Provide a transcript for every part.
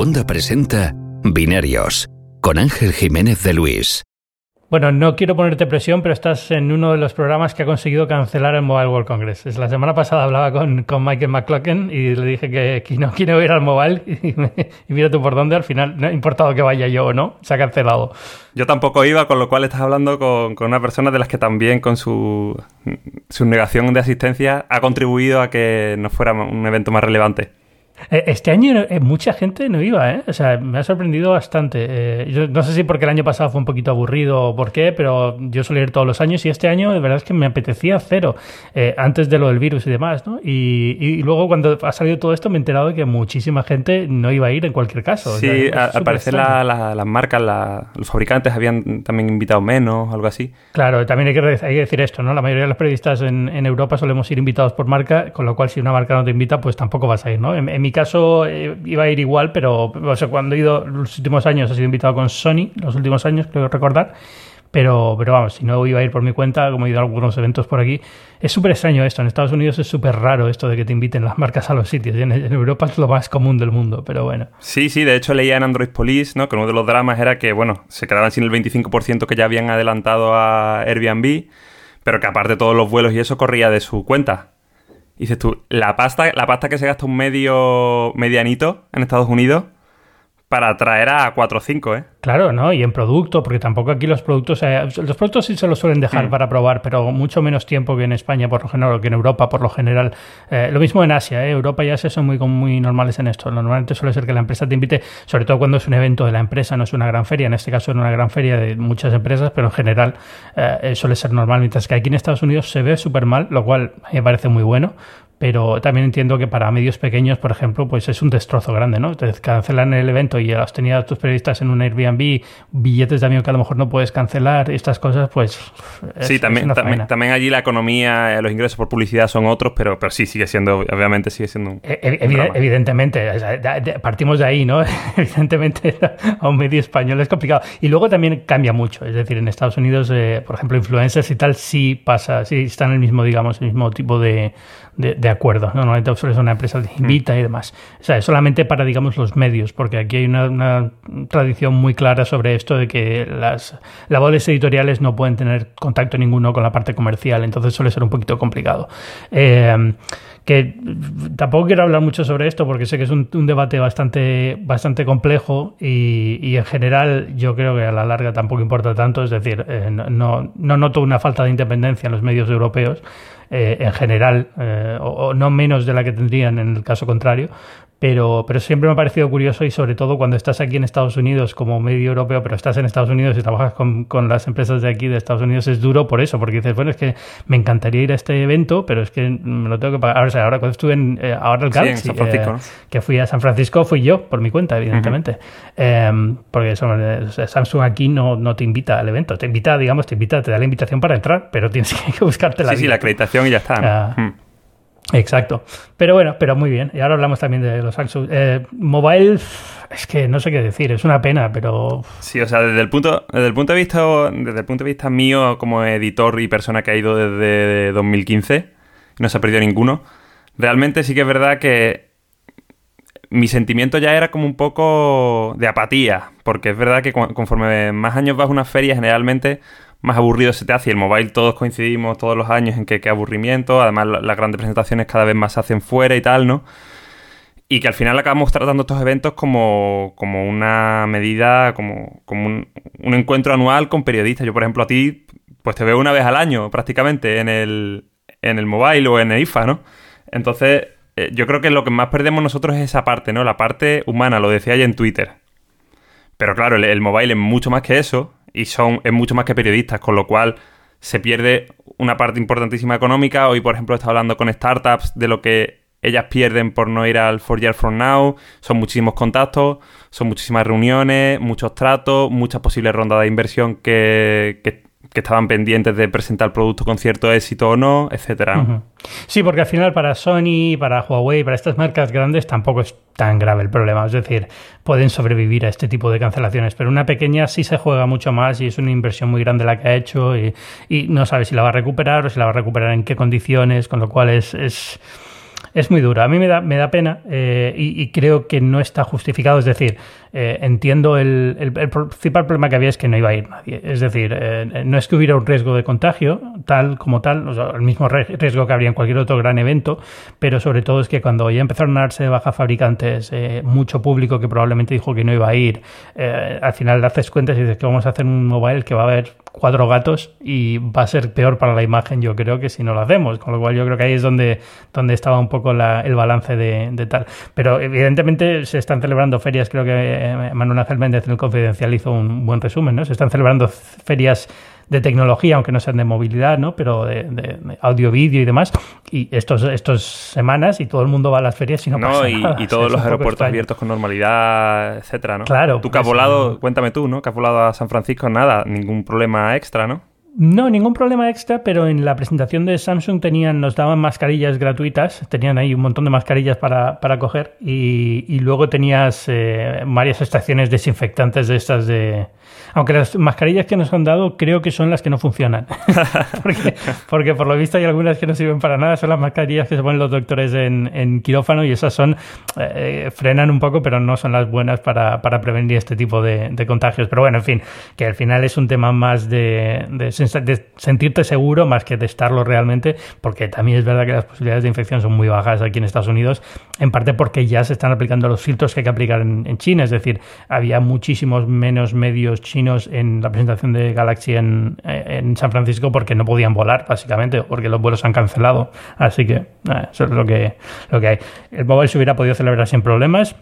Segunda presenta Binarios con Ángel Jiménez de Luis. Bueno, no quiero ponerte presión, pero estás en uno de los programas que ha conseguido cancelar el Mobile World Congress. La semana pasada hablaba con, con Michael McClocken y le dije que, no quiero ir al Mobile y, mira tú por dónde, al final no ha importado que vaya yo o no, se ha cancelado. Yo tampoco iba, con lo cual estás hablando con, con una persona de las que también con su, su negación de asistencia ha contribuido a que no fuera un evento más relevante. Eh, este año eh, mucha gente no iba, ¿eh? O sea, me ha sorprendido bastante. Eh, yo no sé si porque el año pasado fue un poquito aburrido o por qué, pero yo suelo ir todos los años y este año de verdad es que me apetecía cero, antes de lo del virus y demás, ¿no? Y, luego cuando ha salido todo esto me he enterado de que muchísima gente no iba a ir en cualquier caso. Sí, al parecer las marcas, los fabricantes habían también invitado menos, algo así. Claro, también hay que, hay que decir esto, ¿no? La mayoría de los periodistas en, Europa solemos ir invitados por marca, con lo cual si una marca no te invita, pues tampoco vas a ir, ¿no? en mi caso eh, iba a ir igual, pero cuando he ido los últimos años, he sido invitado con Sony, los últimos años, creo recordar. Pero, pero vamos, si no iba a ir por mi cuenta, como he ido a algunos eventos por aquí, es súper extraño esto. En Estados Unidos es súper raro esto de que te inviten las marcas a los sitios. en, Europa es lo más común del mundo, pero bueno. Sí, sí, de hecho leía en Android Police, ¿no? Que uno de los dramas era que, bueno, se quedaban sin el 25% que ya habían adelantado a Airbnb, pero que aparte todos los vuelos y eso corría de su cuenta dices tú, la pasta, la pasta que se gasta un medio medianito en Estados Unidos para traer a 4 o 5, ¿eh? Claro, ¿no? Y en producto, porque tampoco aquí los productos... Eh, los productos sí se los suelen dejar mm. para probar, pero mucho menos tiempo que en España, por lo general, que en Europa, por lo general. Eh, lo mismo en Asia, ¿eh? Europa y Asia son muy, muy normales en esto. Normalmente suele ser que la empresa te invite, sobre todo cuando es un evento de la empresa, no es una gran feria. En este caso es una gran feria de muchas empresas, pero en general eh, suele ser normal. Mientras que aquí en Estados Unidos se ve súper mal, lo cual me parece muy bueno, pero también entiendo que para medios pequeños, por ejemplo, pues es un destrozo grande, ¿no? Te cancelan el evento y has tenido a tus periodistas en un Airbnb, billetes de avión que a lo mejor no puedes cancelar, estas cosas, pues... sí, también, también, allí la economía, eh, los ingresos por publicidad son otros, pero, pero sí, sigue siendo, obviamente sigue siendo un... E, evidentemente, partimos de ahí, ¿no? evidentemente a un medio español es complicado. Y luego también cambia mucho, es decir, en Estados Unidos, eh, por ejemplo, influencers y tal, sí pasa, sí están en el mismo, digamos, el mismo tipo de de, acuerdo. Normalmente es una empresa que invita y demás. O sea, es solamente para, digamos, los medios, porque aquí hay una, tradición muy clara sobre esto de que las labores editoriales no pueden tener contacto ninguno con la parte comercial, entonces suele ser un poquito complicado. Eh, que tampoco quiero hablar mucho sobre esto porque sé que es un, debate bastante, bastante complejo y, en general yo creo que a la larga tampoco importa tanto, es decir, eh, no, no noto una falta de independencia en los medios europeos, eh, en general, eh, o, no menos de la que tendrían en el caso contrario, pero, pero siempre me ha parecido curioso y sobre todo cuando estás aquí en Estados Unidos como medio europeo, pero estás en Estados Unidos y trabajas con, con, las empresas de aquí de Estados Unidos, es duro por eso, porque dices, bueno, es que me encantaría ir a este evento, pero es que me lo tengo que pagar. Ahora, ahora cuando estuve en eh, ahora el Galaxy, San Francisco, que fui a San Francisco, fui yo, por mi cuenta, evidentemente. Em, porque Samsung aquí no, no te invita al evento, te invita, digamos, te invita, te da la invitación para entrar, pero tienes que buscarte la Sí, sí, la acreditación y ya está. Mm. Exacto. Pero bueno, pero muy bien. Y ahora hablamos también de los Samsung. Eh, mobile, es que no sé qué decir, es una pena, pero. Sí, o sea, desde el punto, desde el punto de vista, desde el punto de vista mío, como editor y persona que ha ido desde 2015, no se ha perdido ninguno. Realmente sí que es verdad que mi sentimiento ya era como un poco de apatía, porque es verdad que conforme más años vas a una feria, generalmente más aburrido se te hace. Y el mobile todos coincidimos todos los años en que qué aburrimiento. Además, las grandes presentaciones cada vez más se hacen fuera y tal, ¿no? Y que al final acabamos tratando estos eventos como, como una medida, como, como un, un, encuentro anual con periodistas. Yo, por ejemplo, a ti, pues te veo una vez al año prácticamente en el, en el mobile o en el IFA, ¿no? Entonces, eh, yo creo que lo que más perdemos nosotros es esa parte, ¿no? La parte humana, lo decía ya en Twitter. Pero claro, el mobile es mucho más que eso y son es mucho más que periodistas, con lo cual se pierde una parte importantísima económica. Hoy, por ejemplo, he estado hablando con startups de lo que ellas pierden por no ir al Four Years From Now. Son muchísimos contactos, son muchísimas reuniones, muchos tratos, muchas posibles rondas de inversión que, que que estaban pendientes de presentar el producto con cierto éxito o no, etcétera. Sí, porque al final para Sony, para Huawei, para estas marcas grandes tampoco es tan grave el problema. Es decir, pueden sobrevivir a este tipo de cancelaciones, pero una pequeña sí se juega mucho más y es una inversión muy grande la que ha hecho y, no sabe si la va a recuperar o si la va a recuperar en qué condiciones, con lo cual es es muy duro. A mí me da, me da pena eh, y, creo que no está justificado. Es decir, eh, entiendo el, el, principal problema que había es que no iba a ir nadie. Es decir, eh, no es que hubiera un riesgo de contagio, tal como tal, el mismo riesgo que habría en cualquier otro gran evento, pero sobre todo es que cuando ya empezaron a darse de baja fabricantes, mucho público que probablemente dijo que no iba a ir, al final haces cuentas y dices que vamos a hacer un mobile que va a haber cuatro gatos y va a ser peor para la imagen, yo creo, que si no lo hacemos. Con lo cual yo creo que ahí es donde, donde estaba un poco el balance de, tal. Pero evidentemente se están celebrando ferias, creo que eh, Manuel Ángel Méndez en el Confidencial hizo un buen resumen, ¿no? Se están celebrando ferias de tecnología, aunque no sean de movilidad, ¿no? Pero de, audio, vídeo y demás. Y estos, estos semanas y todo el mundo va a las ferias y no, pasa y, nada. Y todos los aeropuertos abiertos con normalidad, etcétera, ¿no? Claro. Tú que has volado, cuéntame tú, ¿no? Que has volado a San Francisco, nada, ningún problema extra, ¿no? No, ningún problema extra, pero en la presentación de Samsung tenían, nos daban mascarillas gratuitas, tenían ahí un montón de mascarillas para, para coger y, luego tenías eh, varias estaciones desinfectantes de estas de... Aunque las mascarillas que nos han dado creo que son las que no funcionan, porque, por lo visto hay algunas que no sirven para nada, son las mascarillas que se ponen los doctores en, quirófano y esas son, eh, frenan un poco, pero no son las buenas para, para prevenir este tipo de, contagios. Pero bueno, en fin, que al final es un tema más de de sentirte seguro más que de estarlo realmente, porque también es verdad que las posibilidades de infección son muy bajas aquí en Estados Unidos, en parte porque ya se están aplicando los filtros que hay que aplicar en, China, es decir, había muchísimos menos medios chinos en la presentación de Galaxy en, en San Francisco porque no podían volar, básicamente, porque los vuelos han cancelado. Así que eso es lo que, lo que hay. El mobile se hubiera podido celebrar sin problemas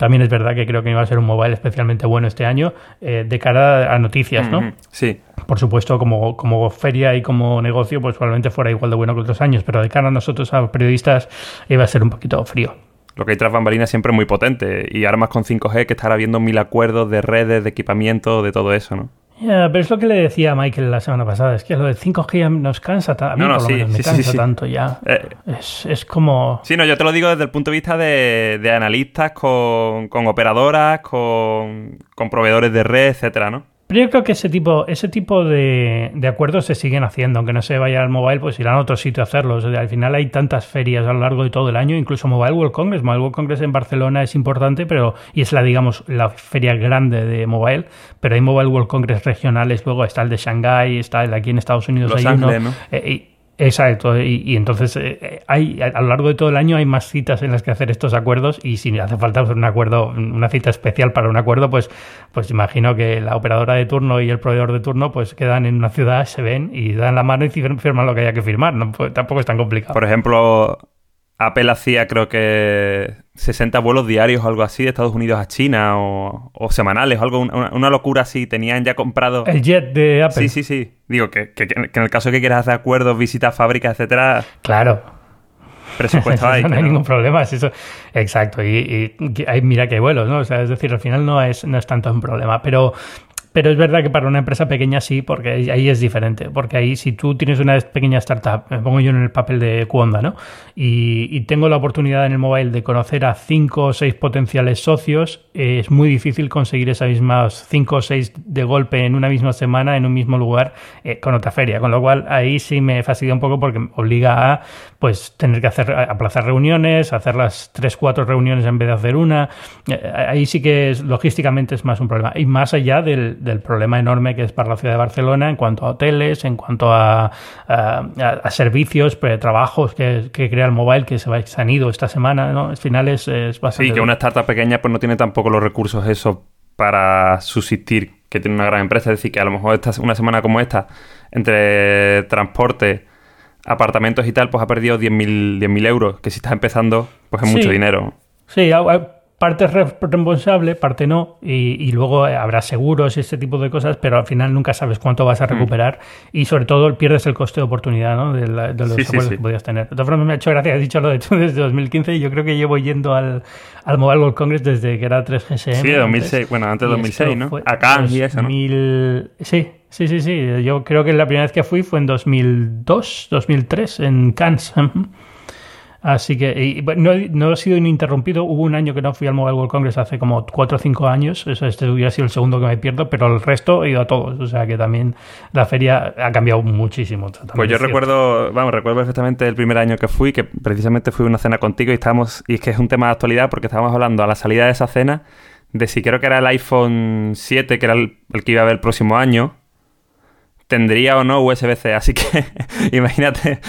también es verdad que creo que iba a ser un mobile especialmente bueno este año eh, de cara a noticias, ¿no? Sí. Por supuesto, como, como feria y como negocio, pues probablemente fuera igual de bueno que otros años, pero de cara a nosotros, a periodistas, iba a ser un poquito frío. Lo que hay tras bambalinas siempre es muy potente y armas con 5G que estará viendo mil acuerdos de redes, de equipamiento, de todo eso, ¿no? Pero es lo que le decía a Michael la semana pasada, es que lo de 5G nos cansa, a mí por lo menos me cansa tanto ya. Eh, es, es, como... Sí, no, yo te lo digo desde el punto de vista de, de analistas con, con operadoras, con, con proveedores de red, etcétera, ¿no? Pero yo creo que ese tipo, ese tipo de, acuerdos se siguen haciendo, aunque no se vaya al mobile, pues irán a otro sitio a hacerlos. al final hay tantas ferias a lo largo de todo el año, incluso Mobile World Congress. Mobile World Congress en Barcelona es importante, pero y es la, digamos, la feria grande de mobile, pero hay Mobile World Congress regionales, luego está el de Shanghai, está el aquí en Estados Unidos hay uno. ¿no? Eh, Exacto, y, entonces eh, hay a lo largo de todo el año hay más citas en las que hacer estos acuerdos y si hace falta un acuerdo, una cita especial para un acuerdo, pues, pues imagino que la operadora de turno y el proveedor de turno pues quedan en una ciudad, se ven y dan la mano y firman lo que haya que firmar, no, pues, tampoco es tan complicado. Por ejemplo, Apple hacía creo que 60 vuelos diarios o algo así de Estados Unidos a China o, semanales o algo, una, locura así. Tenían ya comprado... El jet de Apple. Sí, sí, sí. Digo, que, en el caso de que quieras hacer acuerdos, visitas fábricas, etcétera... Claro. Presupuesto ahí. no hay ningún problema. eso, exacto. Y, y, mira que hay vuelos, ¿no? O sea, es decir, al final no es, no es tanto un problema. Pero pero es verdad que para una empresa pequeña sí, porque ahí es diferente. Porque ahí, si tú tienes una pequeña startup, me pongo yo en el papel de Cuonda, ¿no? Y, tengo la oportunidad en el mobile de conocer a cinco o seis potenciales socios, es muy difícil conseguir esas mismas cinco o seis de golpe en una misma semana, en un mismo lugar, eh, con otra feria. Con lo cual, ahí sí me fastidia un poco porque obliga a pues tener que hacer aplazar reuniones, hacer las tres, cuatro reuniones en vez de hacer una. Eh, ahí sí que es, logísticamente es más un problema. Y más allá del del problema enorme que es para la ciudad de Barcelona en cuanto a hoteles, en cuanto a, a, servicios, pues, trabajos que, crea el mobile que se, va, se han ido esta semana, ¿no? Al final es, bastante... Sí, que una startup pequeña pues no tiene tampoco los recursos eso para subsistir que tiene una gran empresa. Es decir, que a lo mejor esta, una semana como esta, entre transporte, apartamentos y tal, pues ha perdido 10.000 euros, que si estás empezando, pues es mucho dinero. Sí, parte es responsable, parte no, y, luego habrá seguros y ese tipo de cosas, pero al final nunca sabes cuánto vas a mm. recuperar y sobre todo pierdes el coste de oportunidad ¿no? de, los acuerdos que podías tener. De todas formas, me ha hecho gracia, has dicho lo de hecho desde 2015 y yo creo que llevo yendo al, al Mobile World Congress desde que era 3GSM. Sí, 2006, bueno, antes de 2006, ¿no? Acá y eso, ¿no? Sí, sí, sí, sí. Yo creo que la primera vez que fui fue en 2002, 2003, en Cannes. Así que no, no, ha sido ininterrumpido. Hubo un año que no fui al Mobile World Congress hace como 4 o 5 años. Eso, este hubiera sido el segundo que me pierdo, pero el resto he ido a todos. O sea que también la feria ha cambiado muchísimo. Pues yo recuerdo, vamos, recuerdo perfectamente el primer año que fui, que precisamente fui a una cena contigo y estábamos, y es que es un tema de actualidad porque estábamos hablando a la salida de esa cena de si creo que era el iPhone 7, que era el, el que iba a ver el próximo año, tendría o no USB-C. Así que imagínate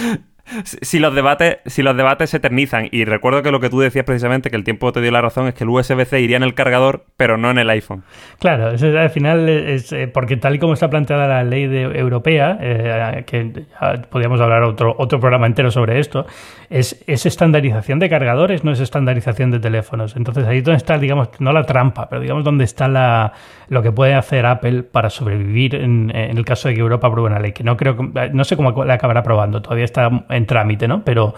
si los debates si los debates se eternizan y recuerdo que lo que tú decías precisamente que el tiempo te dio la razón es que el USB-C iría en el cargador pero no en el iPhone. Claro al final es eh, porque tal y como está planteada la ley de, europea eh, que podríamos hablar otro otro programa entero sobre esto es, es estandarización de cargadores no es estandarización de teléfonos. Entonces ahí donde está digamos no la trampa pero digamos donde está la lo que puede hacer Apple para sobrevivir en, en el caso de que Europa apruebe una ley que no creo no sé cómo la acabará aprobando todavía está en trámite, ¿no? Pero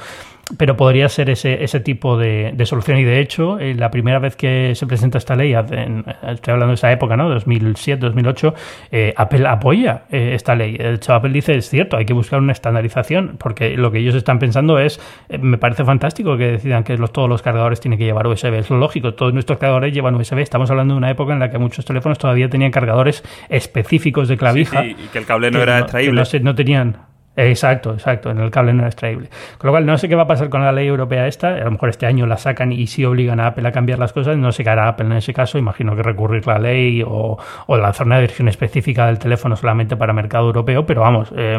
pero podría ser ese, ese tipo de, solución. Y de hecho, eh, la primera vez que se presenta esta ley, estoy hablando de esa época, ¿no? 2007, 2008, eh, Apple apoya eh, esta ley. De hecho, Apple dice, es cierto, hay que buscar una estandarización, porque lo que ellos están pensando es, me parece fantástico que decidan que todos los cargadores tienen que llevar USB. Es lo lógico, todos nuestros cargadores llevan USB. Estamos hablando de una época en la que muchos teléfonos todavía tenían cargadores específicos de clavija. y que el cable no era extraíble. no, no tenían Exacto, exacto, en el cable no es extraíble. Con lo cual, no sé qué va a pasar con la ley europea esta, a lo mejor este año la sacan y sí obligan a Apple a cambiar las cosas, no sé qué hará Apple en ese caso, imagino que recurrir la ley o, o lanzar una versión específica del teléfono solamente para mercado europeo, pero vamos, eh,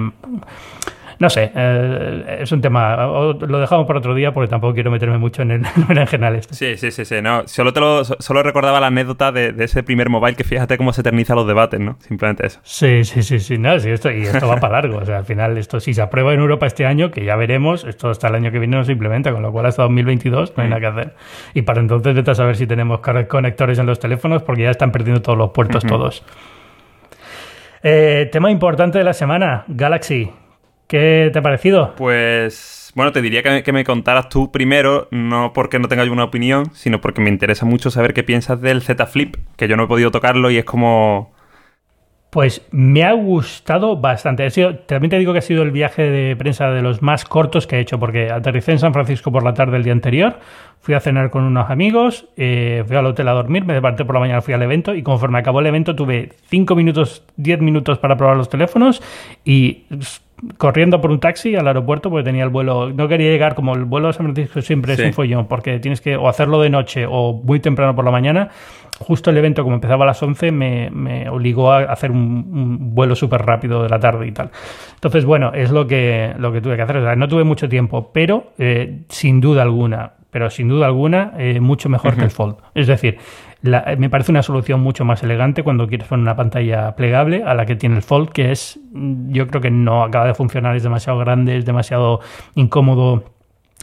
no sé, eh, es un tema. Lo dejamos para otro día porque tampoco quiero meterme mucho en el general esto. Sí, sí, sí, sí. No, solo, te lo, solo recordaba la anécdota de, ese primer mobile que fíjate cómo se eternizan los debates, ¿no? Simplemente eso. Sí, sí, sí, sí. No, sí esto, y esto va para largo. O sea, al final, esto si se aprueba en Europa este año, que ya veremos, esto hasta el año que viene no se implementa, con lo cual hasta 2022 no hay nada que hacer. Y para entonces vete a saber si tenemos conectores en los teléfonos porque ya están perdiendo todos los puertos, todos. Eh, tema importante de la semana, Galaxy. ¿Qué te ha parecido? Pues bueno, te diría que, me contaras tú primero, no porque no tenga yo una opinión, sino porque me interesa mucho saber qué piensas del Z Flip, que yo no he podido tocarlo y es como... Pues me ha gustado bastante. también te digo que ha sido el viaje de prensa de los más cortos que he hecho, porque aterricé en San Francisco por la tarde el día anterior, fui a cenar con unos amigos, eh, fui al hotel a dormir, me desperté por la mañana, fui al evento y conforme acabó el evento tuve 5 minutos, 10 minutos para probar los teléfonos y corriendo por un taxi al aeropuerto porque tenía el vuelo. No quería llegar, como el vuelo a San Francisco siempre es un follón, porque tienes que o hacerlo de noche o muy temprano por la mañana. Justo el evento, como empezaba a las 11, me, me obligó a hacer un, vuelo súper rápido de la tarde y tal. Entonces, bueno, es lo que, lo que tuve que hacer. no tuve mucho tiempo, pero eh, sin duda alguna, pero sin duda alguna, eh, mucho mejor que el Fold. Es decir, me parece una solución mucho más elegante cuando quieres poner una pantalla plegable a la que tiene el Fold, que es, yo creo que no acaba de funcionar, es demasiado grande, es demasiado incómodo.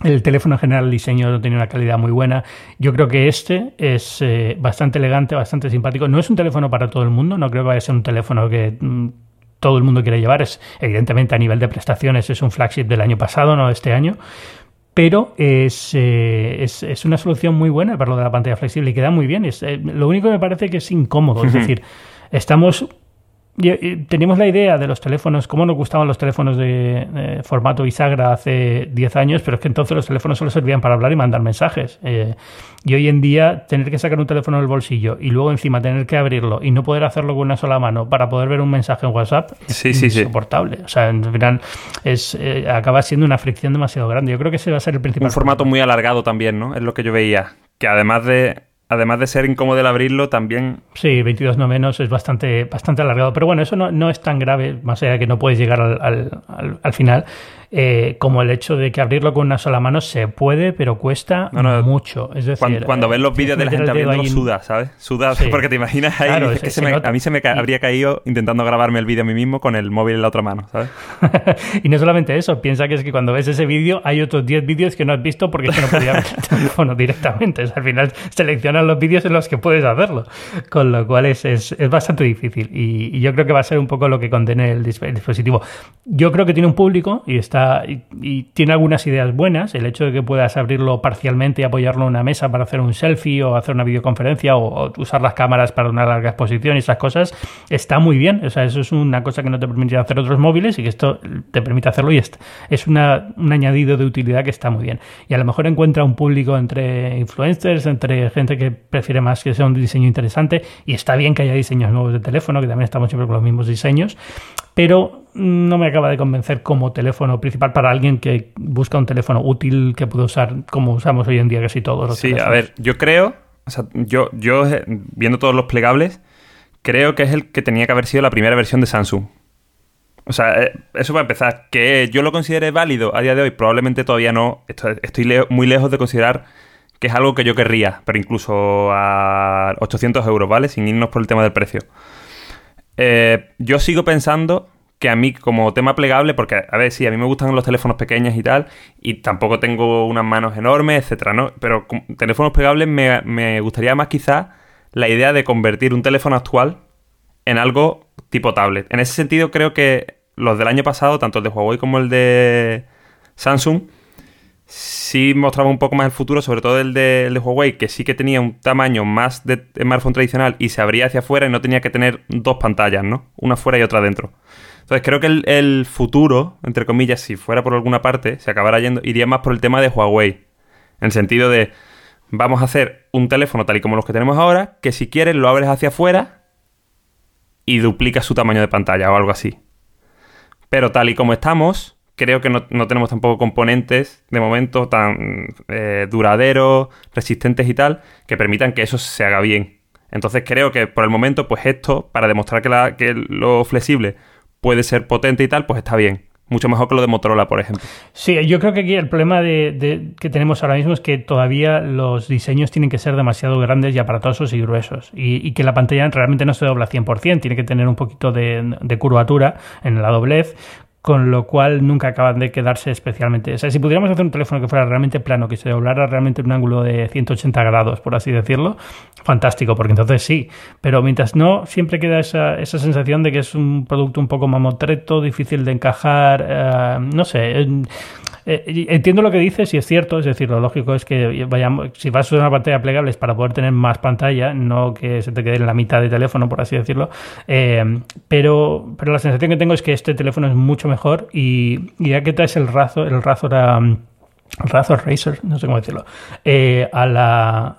El teléfono en general, el diseño no tiene una calidad muy buena. Yo creo que este es eh, bastante elegante, bastante simpático. No es un teléfono para todo el mundo, no creo que vaya a ser un teléfono que mm, todo el mundo quiera llevar. Es, evidentemente, a nivel de prestaciones, es un flagship del año pasado, no de este año pero es, eh, es, es, una solución muy buena para lo de la pantalla flexible y queda muy bien. Es, eh, lo único que me parece que es incómodo, es decir, estamos Teníamos la idea de los teléfonos, cómo nos gustaban los teléfonos de, formato bisagra hace 10 años, pero es que entonces los teléfonos solo servían para hablar y mandar mensajes. Eh, y hoy en día, tener que sacar un teléfono del bolsillo y luego encima tener que abrirlo y no poder hacerlo con una sola mano para poder ver un mensaje en WhatsApp es insoportable. O sea, en final, es, eh, acaba siendo una fricción demasiado grande. Yo creo que ese va a ser el principal. Un formato muy alargado también, ¿no? Es lo que yo veía. Que además de además de ser incómodo el abrirlo, también... Sí, 22 no menos es bastante, bastante alargado. Pero bueno, eso no, no es tan grave, más allá de que no puedes llegar al, al, al final. Eh, como el hecho de que abrirlo con una sola mano se puede, pero cuesta mucho. Es decir, cuando, ves los vídeos de la gente abriéndolo, suda, ¿sabes? Suda, porque te imaginas ahí. a mí se me habría caído intentando grabarme el vídeo a mí mismo con el móvil en la otra mano, ¿sabes? y no solamente eso, piensa que es que cuando ves ese vídeo hay otros 10 vídeos que no has visto porque es que no podía ver el teléfono directamente. al final seleccionas los vídeos en los que puedes hacerlo. Con lo cual es, es, es bastante difícil. Y, y, yo creo que va a ser un poco lo que condene el dispositivo. Yo creo que tiene un público y está y, tiene algunas ideas buenas. El hecho de que puedas abrirlo parcialmente y apoyarlo en una mesa para hacer un selfie o hacer una videoconferencia o, usar las cámaras para una larga exposición y esas cosas está muy bien. O sea, eso es una cosa que no te permite hacer otros móviles y que esto te permite hacerlo y es, es una, un añadido de utilidad que está muy bien. Y a lo mejor encuentra un público entre influencers, entre gente que prefiere más que sea un diseño interesante y está bien que haya diseños nuevos de teléfono, que también estamos siempre con los mismos diseños, pero no me acaba de convencer como teléfono principal para alguien que busca un teléfono útil que pueda usar como usamos hoy en día casi todos los Sí, a ver, yo creo, o sea, yo, yo eh, viendo todos los plegables, creo que es el que tenía que haber sido la primera versión de Samsung. O sea, eh, eso va a empezar. Que yo lo considere válido a día de hoy, probablemente todavía no. Estoy muy lejos de considerar que es algo que yo querría, pero incluso a 800 euros, ¿vale? Sin irnos por el tema del precio. Eh, yo sigo pensando que a mí como tema plegable, porque a ver, sí, a mí me gustan los teléfonos pequeños y tal, y tampoco tengo unas manos enormes, etcétera, ¿no? Pero con teléfonos plegables me, me gustaría más quizás la idea de convertir un teléfono actual en algo tipo tablet. En ese sentido creo que los del año pasado, tanto el de Huawei como el de Samsung, sí mostraba un poco más el futuro, sobre todo el de, Huawei, que sí que tenía un tamaño más de smartphone tradicional y se abría hacia afuera y no tenía que tener dos pantallas, ¿no? Una fuera y otra dentro. Entonces creo que el, futuro, entre comillas, si fuera por alguna parte, se acabara yendo, iría más por el tema de Huawei. En el sentido de, vamos a hacer un teléfono tal y como los que tenemos ahora, que si quieres lo abres hacia afuera y duplica su tamaño de pantalla o algo así. Pero tal y como estamos, creo que no, tenemos tampoco componentes de momento tan eh, duraderos, resistentes y tal, que permitan que eso se haga bien. Entonces creo que por el momento, pues esto, para demostrar que, lo flexible puede ser potente y tal, pues está bien. Mucho mejor que lo de Motorola, por ejemplo. Sí, yo creo que aquí el problema de, que tenemos ahora mismo es que todavía los diseños tienen que ser demasiado grandes y aparatosos y gruesos. Y, que la pantalla realmente no se dobla 100%, tiene que tener un poquito de curvatura en la doblez, con lo cual nunca acaban de quedarse especialmente. O sea, si pudiéramos hacer un teléfono que fuera realmente plano, que se doblara realmente en un ángulo de 180 grados, por así decirlo, fantástico, porque entonces sí. Pero mientras no, siempre queda esa, esa sensación de que es un producto un poco mamotreto, difícil de encajar, eh, no sé. Eh, entiendo lo que dices y es cierto, es decir, lo lógico es que vayamos, si vas a usar una pantalla plegable es para poder tener más pantalla, no que se te quede en la mitad de teléfono, por así decirlo. Eh, pero, pero la sensación que tengo es que este teléfono es mucho mejor y, ya que traes el Razor, el Razor a Razor Racer, no sé cómo decirlo, eh, a la,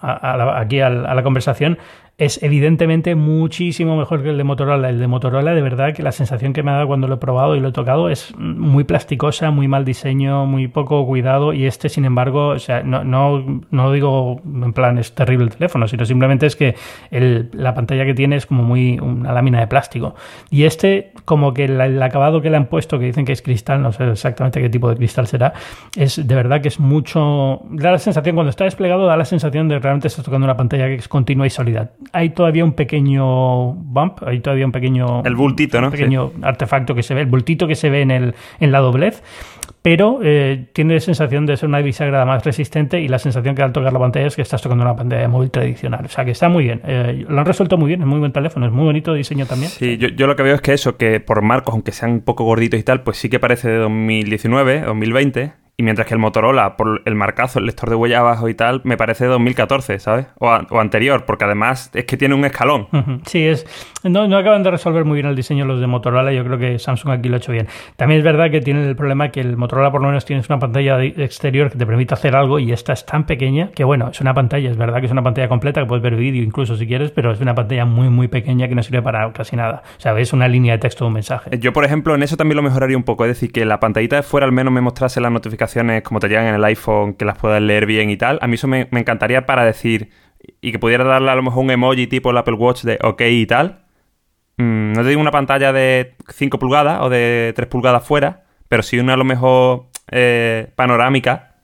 aquí a la conversación, es evidentemente muchísimo mejor que el de Motorola. El de Motorola, de verdad, que la sensación que me ha dado cuando lo he probado y lo he tocado es muy plasticosa, muy mal diseño, muy poco cuidado. Y este, sin embargo, o sea, no, no, no digo en plan es terrible el teléfono, sino simplemente es que la pantalla que tiene es como muy una lámina de plástico. Y este, como que el, acabado que le han puesto, que dicen que es cristal, no sé exactamente qué tipo de cristal será, es de verdad que es mucho. Da la sensación, cuando está desplegado, da la sensación de que realmente estás tocando una pantalla que es continua y sólida hay todavía un pequeño bump, hay todavía un pequeño... El bultito, ¿no? Un pequeño artefacto que se ve, el bultito que se ve en, el, en la doblez, pero eh, tiene la sensación de ser una bisagra más resistente y la sensación que al tocar la pantalla es que estás tocando una pantalla de móvil tradicional. O sea que está muy bien. Eh, lo han resuelto muy bien, es muy buen teléfono, es muy bonito diseño también. Sí, yo, yo, lo que veo es que eso, que por marcos, aunque sean un poco gorditos y tal, pues sí que parece de 2019, 2020 y mientras que el Motorola, por el marcazo, el lector de huella abajo y tal, me parece de 2014, ¿sabes? O, anterior, porque además es que tiene un escalón. Sí, es no, no, acaban de resolver muy bien el diseño los de Motorola. Yo creo que Samsung aquí lo ha hecho bien. También es verdad que tiene el problema que el Motorola por lo menos tienes una pantalla exterior que te permite hacer algo y esta es tan pequeña que, bueno, es una pantalla, es verdad que es una pantalla completa que puedes ver vídeo incluso si quieres, pero es una pantalla muy, muy pequeña que no sirve para casi nada. O sea, ves una línea de texto o un mensaje. Yo, por ejemplo, en eso también lo mejoraría un poco. Es decir, que la pantallita de fuera al menos me mostrase las como te llegan en el iPhone, que las puedas leer bien y tal. A mí eso me, encantaría para decir y que pudiera darle a lo mejor un emoji tipo el Apple Watch de OK y tal. Mm, no te digo una pantalla de 5 pulgadas o de 3 pulgadas fuera, pero sí una a lo mejor eh, panorámica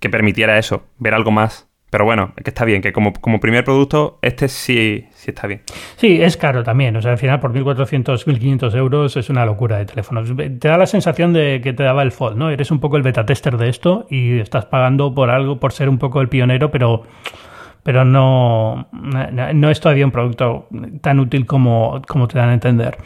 que permitiera eso, ver algo más. Pero bueno, que está bien, que como, como primer producto, este sí, sí está bien. Sí, es caro también. O sea, al final por 1.400, 1.500 euros es una locura de teléfonos. Te da la sensación de que te daba el Fold, ¿no? Eres un poco el beta tester de esto y estás pagando por algo, por ser un poco el pionero, pero pero no, no es todavía un producto tan útil como, como te dan a entender.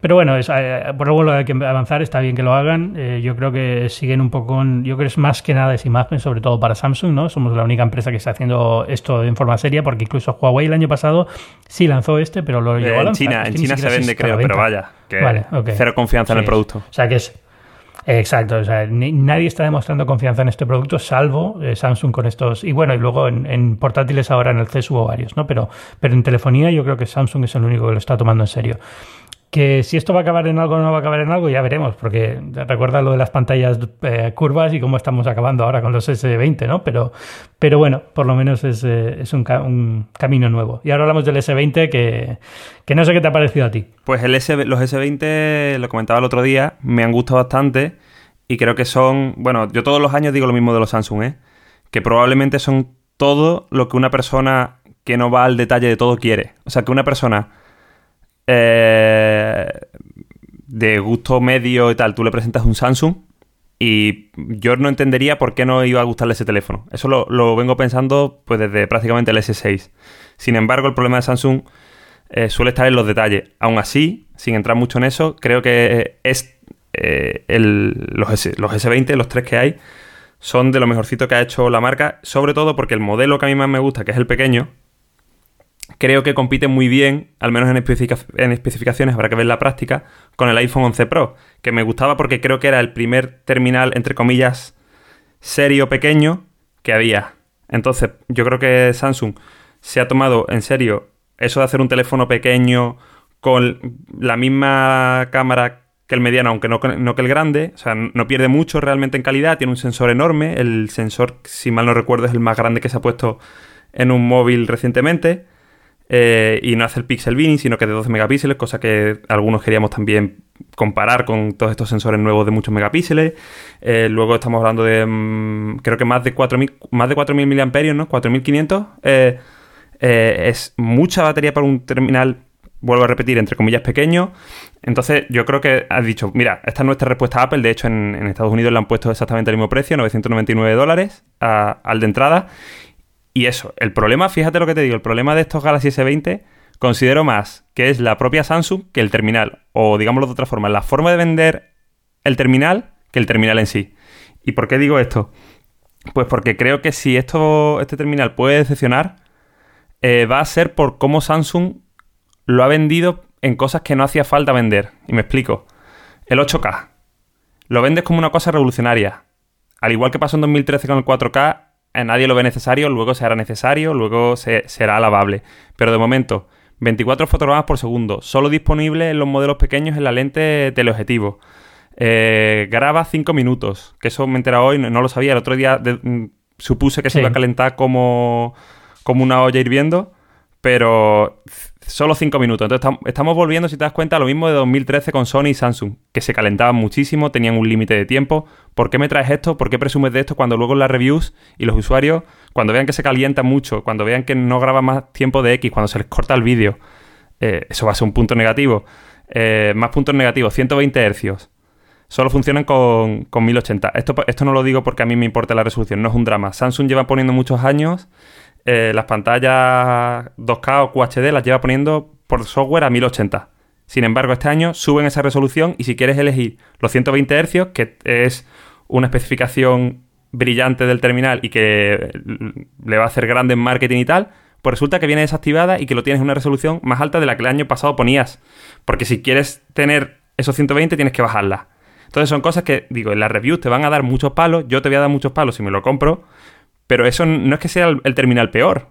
Pero bueno, es, eh, por algo lo hay que avanzar, está bien que lo hagan. Eh, yo creo que siguen un poco con. Yo creo que es más que nada esa imagen, sobre todo para Samsung, ¿no? Somos la única empresa que está haciendo esto en forma seria, porque incluso Huawei el año pasado sí lanzó este, pero lo llevó a lanzar. En China, en China se vende, creo, pero vaya, que cero confianza en el producto. O sea que es. Exacto, o sea, nadie está demostrando confianza en este producto, salvo eh, Samsung con estos. Y bueno, y luego en, portátiles ahora en el CES hubo varios, ¿no? Pero, pero en telefonía yo creo que Samsung es el único que lo está tomando en serio. Que si esto va a acabar en algo o no va a acabar en algo, ya veremos, porque recuerda lo de las pantallas eh, curvas y cómo estamos acabando ahora con los S20, ¿no? Pero, pero bueno, por lo menos es, eh, es un, camino nuevo. Y ahora hablamos del S20, que, que, no sé qué te ha parecido a ti. Pues el S, los S20, lo comentaba el otro día, me han gustado bastante y creo que son, bueno, yo todos los años digo lo mismo de los Samsung, ¿eh? Que probablemente son todo lo que una persona que no va al detalle de todo quiere. O sea, que una persona eh, de gusto medio y tal, tú le presentas un Samsung y yo no entendería por qué no iba a gustarle ese teléfono. Eso lo, vengo pensando pues desde prácticamente el S6. Sin embargo, el problema de Samsung eh, suele estar en los detalles. Aún así, sin entrar mucho en eso, creo que es eh, los, S, los S20, los tres que hay, son de lo mejorcito que ha hecho la marca, sobre todo porque el modelo que a mí más me gusta, que es el pequeño, creo que compite muy bien, al menos en, especificaciones, habrá que ver la práctica, con el iPhone 11 Pro, que me gustaba porque creo que era el primer terminal, entre comillas, serio pequeño que había. Entonces, yo creo que Samsung se ha tomado en serio eso de hacer un teléfono pequeño con la misma cámara que el mediano, aunque no, no, que el grande. O sea, no pierde mucho realmente en calidad. Tiene un sensor enorme. El sensor, si mal no recuerdo, es el más grande que se ha puesto en un móvil recientemente. Eh, y no hace el pixel binning, sino que de 12 megapíxeles, cosa que algunos queríamos también comparar con todos estos sensores nuevos de muchos megapíxeles. Eh, luego estamos hablando de, mm, creo que más de 4.000 más de 4.000 miliamperios, ¿no? 4.500. Eh, es mucha batería para un terminal, vuelvo a repetir, entre comillas, pequeño. Entonces yo creo que has dicho, mira, esta es nuestra respuesta a Apple. De hecho, en, Estados Unidos le han puesto exactamente el mismo precio, 999 dólares al de entrada. Y eso, el problema, fíjate lo que te digo, el problema de estos Galaxy S20 considero más que es la propia Samsung que el terminal. O digámoslo de otra forma, la forma de vender el terminal que el terminal en sí. ¿Y por qué digo esto? Pues porque creo que si esto, este terminal puede decepcionar, eh, va a ser por cómo Samsung lo ha vendido en cosas que no hacía falta vender. Y me explico. El 8K. Lo vendes como una cosa revolucionaria. Al igual que pasó en 2013 con el 4K, a nadie lo ve necesario, luego será necesario, luego será alabable. Pero de momento, 24 fotogramas por segundo, solo disponible en los modelos pequeños en la lente teleobjetivo. Eh, graba 5 minutos, que eso me entera hoy, no, lo sabía. El otro día mm, supuse que se iba a calentar como, como una olla hirviendo, pero solo 5 minutos. Entonces estamos volviendo, si te das cuenta, a lo mismo de 2013 con Sony y Samsung, que se calentaban muchísimo, tenían un límite de tiempo. ¿Por qué me traes esto? ¿Por qué presumes de esto cuando luego las reviews y los usuarios, cuando vean que se calienta mucho, cuando vean que no graba más tiempo de X, cuando se les corta el vídeo, eh, eso va a ser un punto negativo. Eh, más puntos negativos, 120 Hz. Solo funcionan con, 1080. Esto, esto no lo digo porque a mí me importa la resolución, no es un drama. Samsung lleva poniendo muchos años eh, las pantallas 2K o QHD las lleva poniendo por software a 1080. Sin embargo, este año suben esa resolución y si quieres elegir los 120 Hz, que es una especificación brillante del terminal y que le va a hacer grande en marketing y tal, pues resulta que viene desactivada y que lo tienes en una resolución más alta de la que el año pasado ponías. Porque si quieres tener esos 120 tienes que bajarla. Entonces son cosas que, digo, en las reviews te van a dar muchos palos, yo te voy a dar muchos palos si me lo compro, pero eso no es que sea el, terminal peor.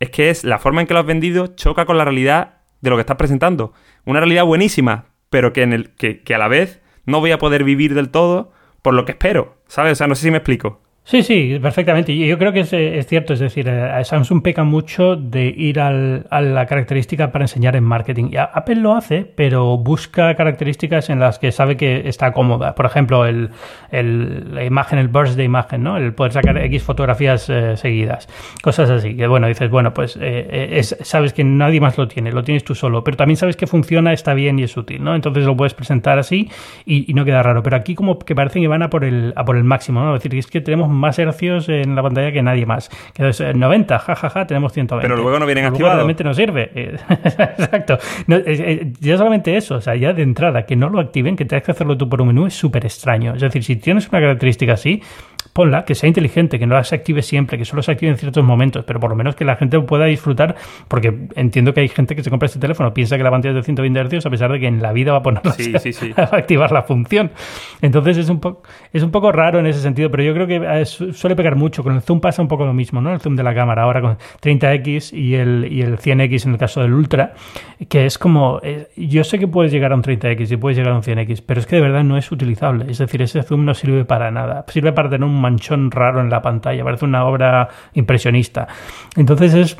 Es que es la forma en que lo has vendido choca con la realidad de lo que estás presentando. Una realidad buenísima, pero que, en el, que, a la vez no voy a poder vivir del todo por lo que espero. ¿Sabes? O sea, no sé si me explico. Sí, sí, perfectamente. Yo creo que es, cierto, es decir, eh, Samsung peca mucho de ir al, a la característica para enseñar en marketing. Y Apple lo hace, pero busca características en las que sabe que está cómoda. Por ejemplo, el, la imagen, el burst de imagen, ¿no? El poder sacar X fotografías eh, seguidas. Cosas así. Que bueno, dices, bueno, pues eh, es, sabes que nadie más lo tiene, lo tienes tú solo, pero también sabes que funciona, está bien y es útil, ¿no? Entonces lo puedes presentar así y, no queda raro. Pero aquí como que parece que van a por el, a por el máximo, ¿no? Es decir, es que tenemos más hercios en la pantalla que nadie más. Que es 90, jajaja, tenemos 120. Pero luego no vienen activados. Realmente no sirve. Exacto. ya solamente eso, o sea, ya de entrada, que no lo activen, que tengas que hacerlo tú por un menú, es súper extraño. Es decir, si tienes una característica así, ponla, que sea inteligente, que no se active siempre, que solo se active en ciertos momentos, pero por lo menos que la gente pueda disfrutar, porque entiendo que hay gente que se compra este teléfono, piensa que la pantalla es de 120 Hz, a pesar de que en la vida va a ponerla a activar la función. Entonces es un, poco es un poco raro en ese sentido, pero yo creo que eh, suele pegar mucho. Con el zoom pasa un poco lo mismo, ¿no? El zoom de la cámara ahora con 30x y el, y el 100x en el caso del Ultra, que es como, eh, yo sé que puedes llegar a un 30x y puedes llegar a un 100x, pero es que de verdad no es utilizable. Es decir, ese zoom no sirve para nada. Sirve para tener un manchón raro en la pantalla, parece una obra impresionista. Entonces es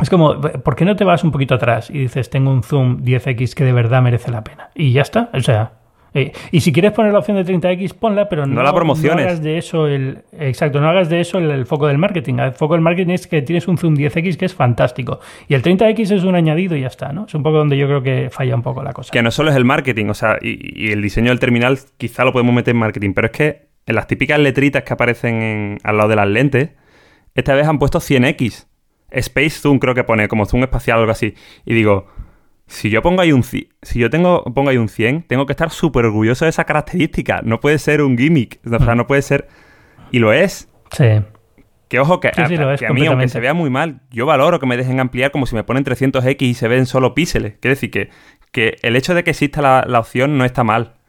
es como, ¿por qué no te vas un poquito atrás y dices, tengo un zoom 10x que de verdad merece la pena? Y ya está. O sea, eh, y si quieres poner la opción de 30x, ponla, pero no, la promociones. hagas de eso el. Exacto, no hagas de eso el, foco del marketing. El foco del marketing es que tienes un zoom 10x que es fantástico. Y el 30x es un añadido y ya está, ¿no? Es un poco donde yo creo que falla un poco la cosa. Que no solo es el marketing, o sea, y, y el diseño del terminal quizá lo podemos meter en marketing, pero es que en las típicas letritas que aparecen al lado de las lentes, esta vez han puesto 100x. Space Zoom creo que pone, como zoom espacial o algo así. Y digo, si yo pongo ahí un si yo tengo, pongo ahí un 100, tengo que estar súper orgulloso de esa característica. No puede ser un gimmick. O sea, no puede ser... Y lo es. Sí. Que ojo, que, a, mí, aunque se vea muy mal, yo valoro que me dejen ampliar como si me ponen 300X y se ven solo píxeles. Quiere decir que, que el hecho de que exista la, la opción no está mal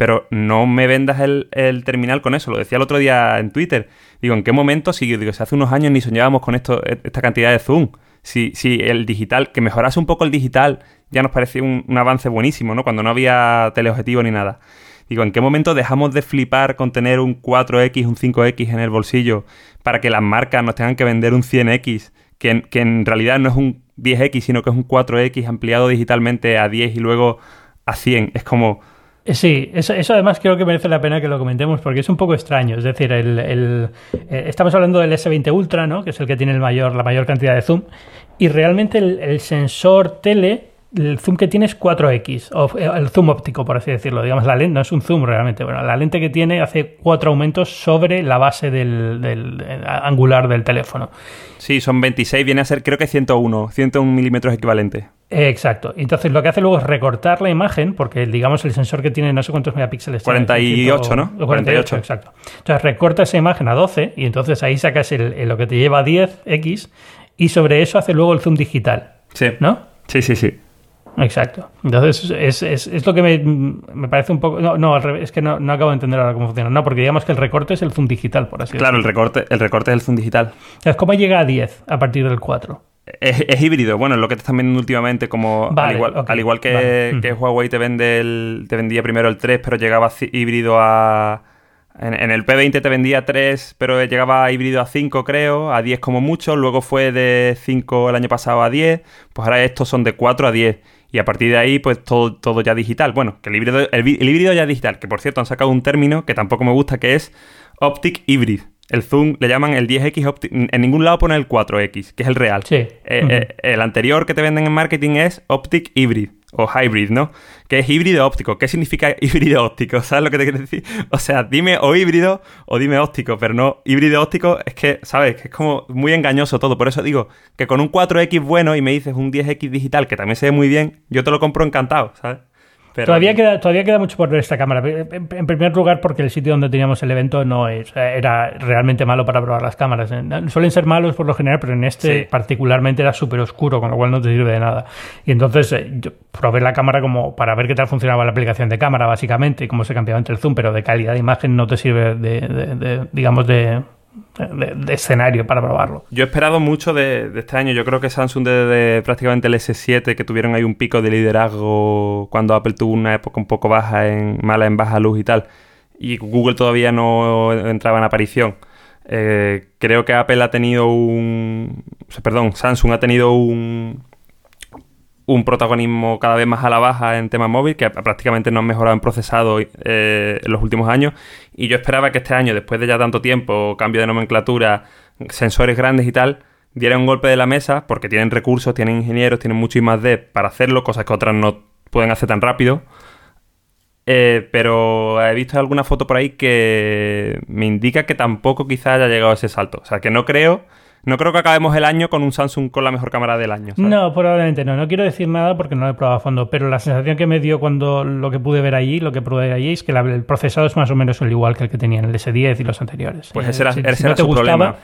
pero no me vendas el, terminal con eso. Lo decía el otro día en Twitter. Digo, ¿en qué momento? Si digo, si hace unos años ni soñábamos con esto, e, esta cantidad de zoom. Si, si el digital, que mejorase un poco el digital, ya nos parecía un, avance buenísimo, ¿no? Cuando no había teleobjetivo ni nada. Digo, ¿en qué momento dejamos de flipar con tener un 4X, un 5X en el bolsillo para que las marcas nos tengan que vender un 100X, que, que en realidad no es un 10X, sino que es un 4X ampliado digitalmente a 10 y luego a 100? Es como sí, eso, además creo que merece la pena que lo comentemos porque es un poco extraño. Es decir, el, eh, estamos hablando del S20 Ultra, ¿no? que es el que tiene el mayor, la mayor cantidad de zoom, y realmente el, sensor tele el zoom que tiene es 4X, o eh, el zoom óptico, por así decirlo. Digamos, la lente no es un zoom realmente. Bueno, la lente que tiene hace cuatro aumentos sobre la base del, angular del teléfono. Sí, son 26, viene a ser creo que 101, 101 milímetros equivalente. Exacto. Entonces lo que hace luego es recortar la imagen, porque digamos el sensor que tiene no sé cuántos megapíxeles 48, ¿no? 48, exacto. Entonces recorta esa imagen a 12 y entonces ahí sacas el, lo que te lleva a 10x y sobre eso hace luego el zoom digital. Sí. ¿No? Sí, sí, sí. Exacto. Entonces, es, es, es lo que me, me, parece un poco. No, no, al revés, es que no, no, acabo de entender ahora cómo funciona. No, porque digamos que el recorte es el zoom digital, por así claro, decirlo. Claro, el recorte, el recorte es el zoom digital. ¿Cómo llega a 10 a partir del 4? Es, híbrido, bueno, es lo que te están vendiendo últimamente, como al igual, al igual que, que Huawei te vende el, te vendía primero el 3, pero llegaba híbrido a. En, el P20 te vendía 3, pero llegaba híbrido a 5, creo, a 10 como mucho. Luego fue de 5 el año pasado a 10. Pues ahora estos son de 4 a 10 y a partir de ahí, pues todo, todo ya digital. Bueno, que el híbrido, el, híbrido ya digital, que por cierto han sacado un término que tampoco me gusta, que es Optic Hybrid. El Zoom le llaman el 10X Optic. En ningún lado pone el 4X, que es el real. Sí. Eh, eh, el anterior que te venden en marketing es Optic Hybrid o hybrid, ¿no? Que es híbrido óptico. ¿Qué significa híbrido óptico? ¿Sabes lo que te quiero decir? O sea, dime o híbrido o dime óptico, pero no híbrido óptico es que, ¿sabes? Que es como muy engañoso todo. Por eso digo que con un 4X bueno y me dices un 10X digital que también se ve muy bien, yo te lo compro encantado, ¿sabes? Todavía, queda, todavía queda mucho por ver esta cámara. En primer lugar, porque el sitio donde teníamos el evento no es, era realmente malo para probar las cámaras. Suelen ser malos por lo general, pero en este particularmente era súper oscuro, con lo cual no te sirve de nada. Y entonces eh, yo probé la cámara como para ver qué tal funcionaba la aplicación de cámara, básicamente, y cómo se cambiaba entre el zoom, pero de calidad de imagen no te sirve de digamos, de, de, escenario para probarlo. Yo he esperado mucho de, este año. Yo creo que Samsung desde prácticamente el S7, que tuvieron ahí un pico de liderazgo cuando Apple tuvo una época un poco baja, en mala en baja luz y tal, y Google todavía no entraba en aparición. Eh, creo que Apple ha tenido un... Perdón, Samsung ha tenido un, un protagonismo cada vez más a la baja en tema móvil, que prácticamente no han mejorado en procesado eh, en los últimos años. Y yo esperaba que este año, después de ya tanto tiempo, cambio de nomenclatura, sensores grandes y tal, diera un golpe de la mesa, porque tienen recursos, tienen ingenieros, tienen mucho más D para hacerlo, cosas que otras no pueden hacer tan rápido. Eh, pero he visto alguna foto por ahí que me indica que tampoco quizá haya llegado a ese salto. O sea, que no creo no creo que acabemos el año con un Samsung con la mejor cámara del año. No, probablemente no. No quiero decir nada porque no lo he probado a fondo, pero la sensación que me dio cuando lo que pude ver allí, lo que probé allí, es que el procesado es más o menos el igual que el que tenía en el S10 y los anteriores. Pues ese era, eh, ese su problema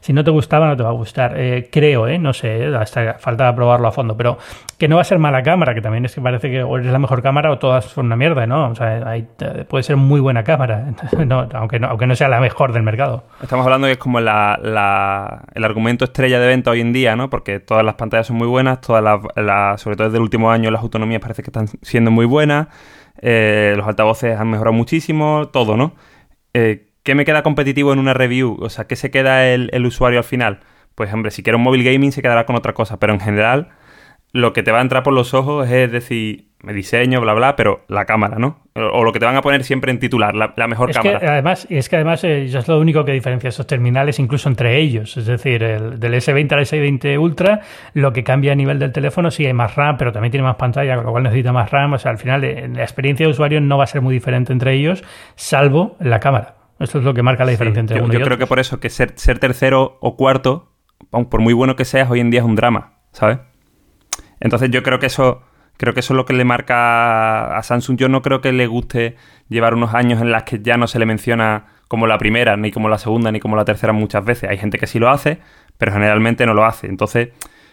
si no te gustaba, no te va a gustar. Eh, creo, ¿eh? No sé, falta probarlo a fondo, pero que no va a ser mala cámara, que también es que parece que o eres la mejor cámara o todas son una mierda, ¿no? O sea, puede ser muy buena cámara, aunque, no, aunque no sea la mejor del mercado. Estamos hablando que es como la, el argumento estrella de venta hoy en día, ¿no? Porque todas las pantallas son muy buenas, todas las, sobre todo desde el último año, las autonomías parece que están siendo muy buenas, eh, los altavoces han mejorado muchísimo, todo, ¿no? Eh, ¿Qué me queda competitivo en una review? O sea, ¿qué se queda el, usuario al final? Pues hombre, si quiere un móvil gaming se quedará con otra cosa, pero en general lo que te va a entrar por los ojos es decir, me diseño, bla, bla, pero la cámara, ¿no? O, lo que te van a poner siempre en titular, la, mejor cámara. Que además, es que además eh, es lo único que diferencia esos terminales incluso entre ellos. Es decir, el, del S20 al S20 Ultra, lo que cambia a nivel del teléfono sí hay más RAM, pero también tiene más pantalla, con lo cual necesita más RAM. O sea, al final eh, la experiencia de usuario no va a ser muy diferente entre ellos, salvo la cámara. Esto es lo que marca la diferencia entre yo, uno yo creo que por eso que ser, ser tercero o cuarto, por muy bueno que seas, hoy en día es un drama, ¿sabes? Entonces yo creo que eso creo que eso es lo que le marca a Samsung. Yo no creo que le guste llevar unos años en las que ya no se le menciona como la primera, ni como la segunda, ni como la tercera muchas veces. Hay gente que sí lo hace, pero generalmente no lo hace. Entonces,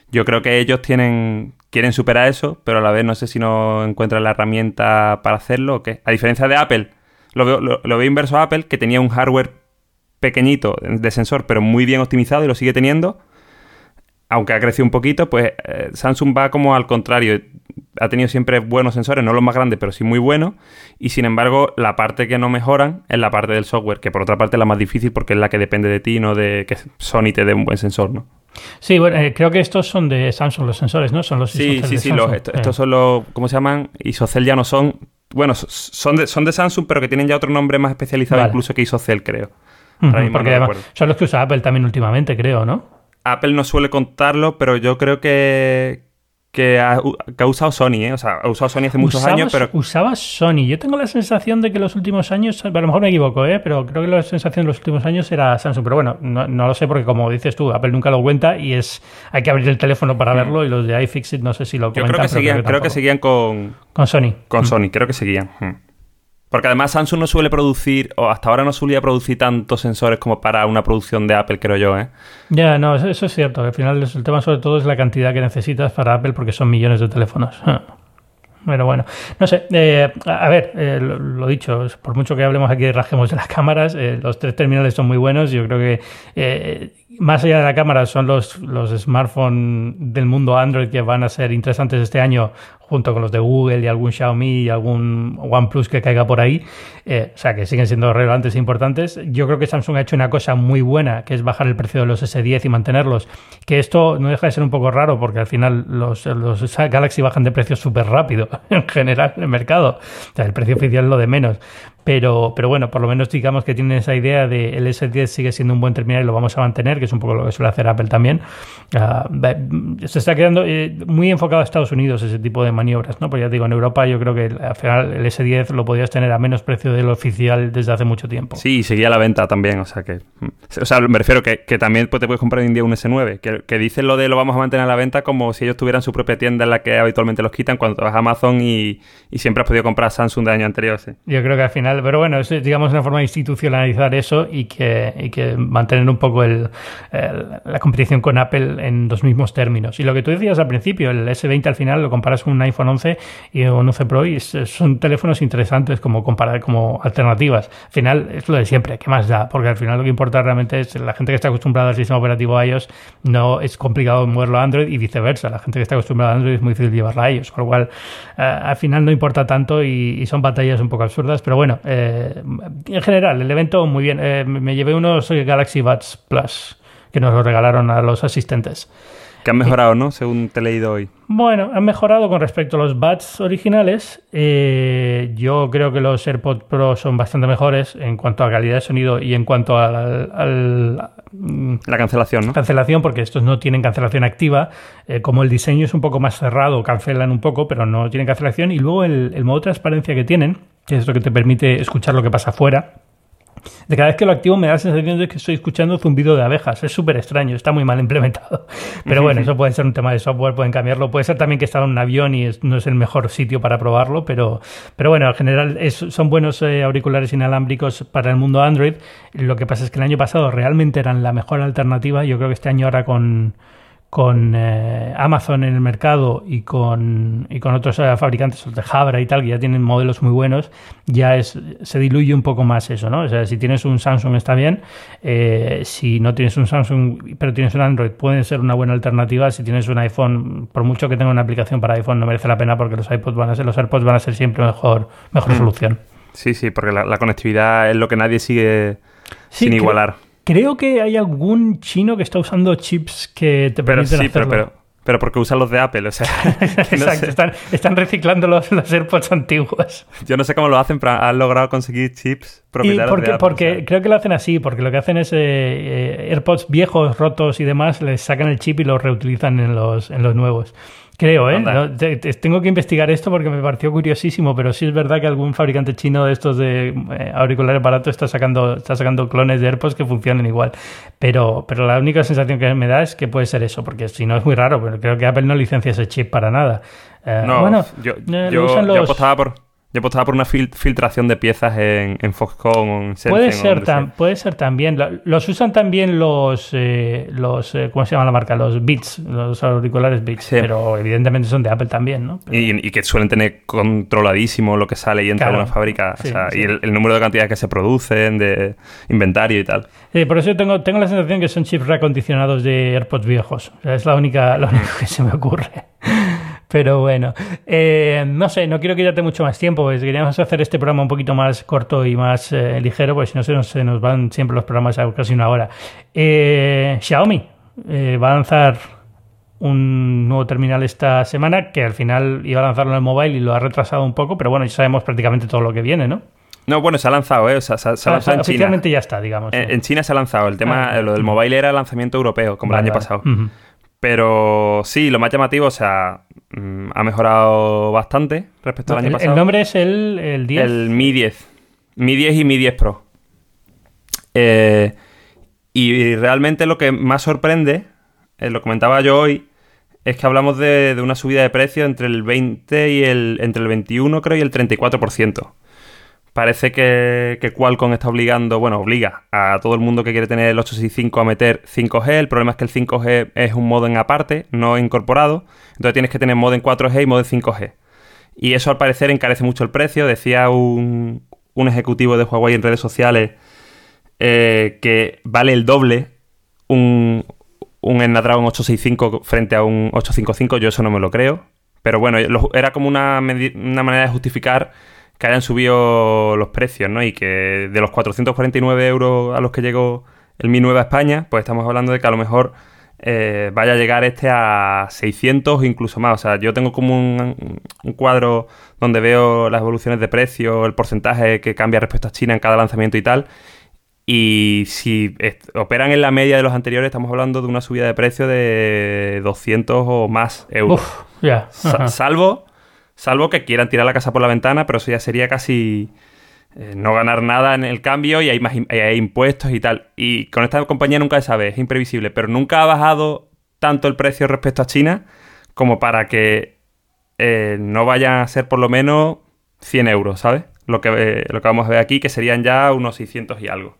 yo creo que ellos tienen quieren superar eso, pero a la vez no sé si no encuentran la herramienta para hacerlo o qué. A diferencia de Apple, lo veo, inverso a Apple, que tenía un hardware pequeñito de sensor, pero muy bien optimizado y lo sigue teniendo. Aunque ha crecido un poquito, pues eh, Samsung va como al contrario. Ha tenido siempre buenos sensores, no los más grandes, pero sí muy buenos. Y sin embargo, la parte que no mejoran es la parte del software, que por otra parte es la más difícil porque es la que depende de ti, no de que Sony te dé un buen sensor, ¿no? Sí, bueno, eh, creo que estos son de Samsung los sensores, ¿no? Son los Sí, sí, sí, estos, son los, ¿cómo se llaman? Isocel ya no son, bueno, son de, son de Samsung, pero que tienen ya otro nombre más especializado incluso que Isocel, creo. porque además son los que usa Apple también últimamente, creo, ¿no? Apple no suele contarlo, pero yo creo que, que ha, usado Sony, ¿eh? O sea, ha usado Sony hace muchos años, pero... Usaba Sony. Yo tengo la sensación de que los últimos años, a lo mejor me equivoco, ¿eh? Pero creo que la sensación de los últimos años era Samsung. Pero bueno, no, lo sé porque como dices tú, Apple nunca lo cuenta y es hay que abrir el teléfono para mm. verlo y los de iFixit no sé si lo. Yo creo que seguían, creo que, seguían con... Con Sony. Con mm. Sony, creo que seguían. Mm. Porque además Samsung no suele producir, o hasta ahora no solía producir tantos sensores como para una producción de Apple, creo yo, ¿eh? Ya, no, eso, es cierto. Al final el tema sobre todo es la cantidad que necesitas para Apple porque son millones de teléfonos. Pero bueno, no sé, eh, a ver, eh, lo, dicho, por mucho que hablemos aquí de rajemos de las cámaras, eh, los tres terminales son muy buenos. Yo creo que más allá de la cámara son los, los smartphones del mundo Android que van a ser interesantes este año junto con los de Google y algún Xiaomi y algún OnePlus que caiga por ahí, eh, o sea, que siguen siendo relevantes e importantes. Yo creo que Samsung ha hecho una cosa muy buena, que es bajar el precio de los S10 y mantenerlos, que esto no deja de ser un poco raro, porque al final los, los Galaxy bajan de precio súper rápido en general en el mercado, o sea, el precio oficial es lo de menos. Pero, pero bueno, por lo menos digamos que tienen esa idea de el S10 sigue siendo un buen terminal y lo vamos a mantener, que es un poco lo que suele hacer Apple también. Ah, se está quedando eh, muy enfocado a Estados Unidos ese tipo de maniobras, ¿no? Porque ya digo, en Europa yo creo que al final el S10 lo podías tener a menos precio del oficial desde hace mucho tiempo. Sí, y seguía la venta también, o sea que... O sea, me refiero que, que también pues, te puedes comprar hoy en día un S9, que, que dicen lo de lo vamos a mantener a la venta como si ellos tuvieran su propia tienda en la que habitualmente los quitan cuando vas a Amazon y, y siempre has podido comprar Samsung de año anterior, sí. Yo creo que al final pero bueno, es digamos una forma de institucionalizar eso y que, y que mantener un poco el, la competición con Apple en los mismos términos. Y lo que tú decías al principio, el S20 al final lo comparas con un iPhone 11 y un 11 Pro y son teléfonos interesantes como comparar como alternativas. Al final es lo de siempre, ¿qué más da? Porque al final lo que importa realmente es la gente que está acostumbrada al sistema operativo iOS no es complicado moverlo a Android y viceversa. La gente que está acostumbrada a Android es muy difícil llevarla a ellos. Con lo cual, eh, al final no importa tanto y, son batallas un poco absurdas, pero bueno, eh, en general, el evento muy bien. Eh, me llevé unos Galaxy Buds Plus que nos lo regalaron a los asistentes. Que han mejorado, ¿no? Según te he leído hoy. Bueno, han mejorado con respecto a los Buds originales. Eh, yo creo que los AirPods Pro son bastante mejores en cuanto a calidad de sonido y en cuanto a la cancelación, ¿no? Cancelación, porque estos no tienen cancelación activa. Eh, como el diseño es un poco más cerrado, cancelan un poco, pero no tienen cancelación. Y luego el, el modo transparencia que tienen que es lo que te permite escuchar lo que pasa afuera. De cada vez que lo activo me da la sensación de que estoy escuchando zumbido de abejas. Es súper extraño, está muy mal implementado. Pero bueno, eso puede ser un tema de software, pueden cambiarlo. Puede ser también que estaba en un avión y no es el mejor sitio para probarlo, pero, pero bueno, en general son buenos eh, auriculares inalámbricos para el mundo Android. Lo que pasa es que el año pasado realmente eran la mejor alternativa. Yo creo que este año ahora con con eh, Amazon en el mercado y con, y con otros eh, fabricantes de Jabra y tal, que ya tienen modelos muy buenos, ya es, se diluye un poco más eso, ¿no? O sea, si tienes un Samsung está bien, eh, si no tienes un Samsung pero tienes un Android puede ser una buena alternativa, si tienes un iPhone, por mucho que tenga una aplicación para iPhone no merece la pena porque los iPods van a ser, los AirPods van a ser siempre mejor, mejor mm. solución. Sí, sí, porque la, conectividad es lo que nadie sigue sin igualar. Creo que hay algún chino que está usando chips que te permiten sí, hacerlo. Pero, pero, porque usan los de Apple, o sea... Exacto, están, reciclando los, AirPods antiguos. Yo no sé cómo lo hacen, pero han logrado conseguir chips propietarios porque, de Apple, Porque creo que lo hacen así, porque lo que hacen es eh, eh, AirPods viejos, rotos y demás, les sacan el chip y los reutilizan en los, en los nuevos. Creo, ¿eh? tengo que investigar esto porque me pareció curiosísimo, pero sí es verdad que algún fabricante chino de estos de eh, auriculares baratos está sacando, está sacando clones de AirPods que funcionan igual. Pero, pero la única sensación que me da es que puede ser eso, porque si no es muy raro, pero creo que Apple no licencia ese chip para nada. Eh, no, bueno, yo, eh, yo, yo apostaba por yo apostaba por una filtración de piezas en, en Foxconn o Puede ser, puede ser también. Los usan también los, eh, los eh, ¿cómo se llama la marca? Los Beats, los auriculares Beats. Pero evidentemente son de Apple también, ¿no? Y, que suelen tener controladísimo lo que sale y entra en una fábrica. Y el, número de cantidades que se producen, de inventario y tal. Sí, por eso tengo, tengo la sensación que son chips reacondicionados de AirPods viejos. es la única, lo único que se me ocurre. Pero bueno, eh, no sé, no quiero quitarte mucho más tiempo, pues queríamos hacer este programa un poquito más corto y más eh, ligero, porque si no se nos, van siempre los programas a casi una hora. Eh, Xiaomi va a lanzar un nuevo terminal esta semana, que al final iba a lanzarlo en el mobile y lo ha retrasado un poco, pero bueno, ya sabemos prácticamente todo lo que viene, ¿no? No, bueno, se ha lanzado, ¿eh? O sea, se, ha ah, lanzado en Oficialmente ya está, digamos. En, China se ha lanzado. El tema, ah. lo del mobile era lanzamiento europeo, como el año pasado. Pero sí, lo más llamativo, o sea, mm, ha mejorado bastante respecto al año pasado. ¿El nombre es el, el 10? El Mi 10. Mi 10 y Mi 10 Pro. Eh, y realmente lo que más sorprende, eh, lo comentaba yo hoy, es que hablamos de, de, una subida de precio entre el 20 y el. entre el 21, creo, y el 34%. Parece que, Qualcomm está obligando, bueno, obliga a todo el mundo que quiere tener el 865 a meter 5G. El problema es que el 5G es un modo en aparte, no incorporado. Entonces tienes que tener modo en 4G y modo en 5G. Y eso al parecer encarece mucho el precio. Decía un, ejecutivo de Huawei en redes sociales eh, que vale el doble un, un Snapdragon 865 frente a un 855. Yo eso no me lo creo. Pero bueno, era como una, una manera de justificar que hayan subido los precios, ¿no? Y que de los 449 euros a los que llegó el Mi Nueva España, pues estamos hablando de que a lo mejor eh, vaya a llegar este a 600 o incluso más. O sea, yo tengo como un, cuadro donde veo las evoluciones de precio, el porcentaje que cambia respecto a China en cada lanzamiento y tal. Y si operan en la media de los anteriores, estamos hablando de una subida de precio de 200 o más euros. salvo Salvo que quieran tirar la casa por la ventana, pero eso ya sería casi eh, no ganar nada en el cambio y hay más hay impuestos y tal. Y con esta compañía nunca se sabe, es imprevisible, pero nunca ha bajado tanto el precio respecto a China como para que eh, no vayan a ser por lo menos 100 euros, ¿sabes? Lo que, eh, lo que vamos a ver aquí, que serían ya unos 600 y algo.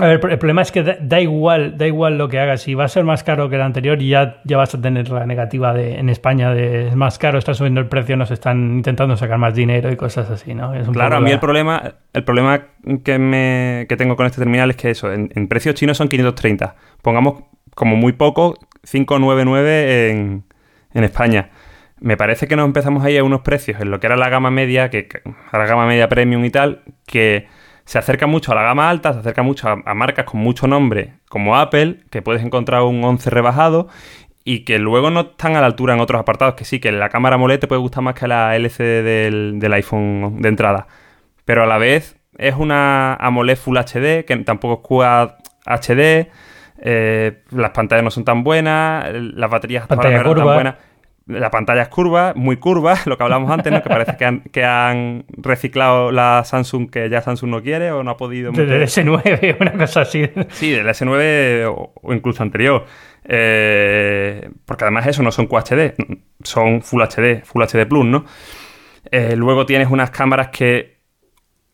A ver, el problema es que da, igual, da igual lo que hagas. Si va a ser más caro que el anterior, ya, ya vas a tener la negativa de, en España de es más caro, está subiendo el precio, nos están intentando sacar más dinero y cosas así, ¿no? claro, a mí el problema, el problema que, me, que tengo con este terminal es que eso, en, precios chinos son 530. Pongamos como muy poco 599 en, en España. Me parece que nos empezamos ahí a unos precios en lo que era la gama media, que, la gama media premium y tal, que se acerca mucho a la gama alta, se acerca mucho a, marcas con mucho nombre como Apple, que puedes encontrar un 11 rebajado y que luego no están a la altura en otros apartados, que sí, que la cámara AMOLED te puede gustar más que la LCD del, iPhone de entrada. Pero a la vez es una AMOLED Full HD, que tampoco es Quad HD, eh, las pantallas no son tan buenas, las baterías no son tan buenas. La pantalla es curva, muy curva, lo que hablamos antes, ¿no? Que parece que han, que han reciclado la Samsung que ya Samsung no quiere o no ha podido... Meter. Del S9, una cosa así. Sí, del S9 o, incluso anterior. Eh, porque además eso no son QHD, son Full HD, Full HD Plus, ¿no? Eh, luego tienes unas cámaras que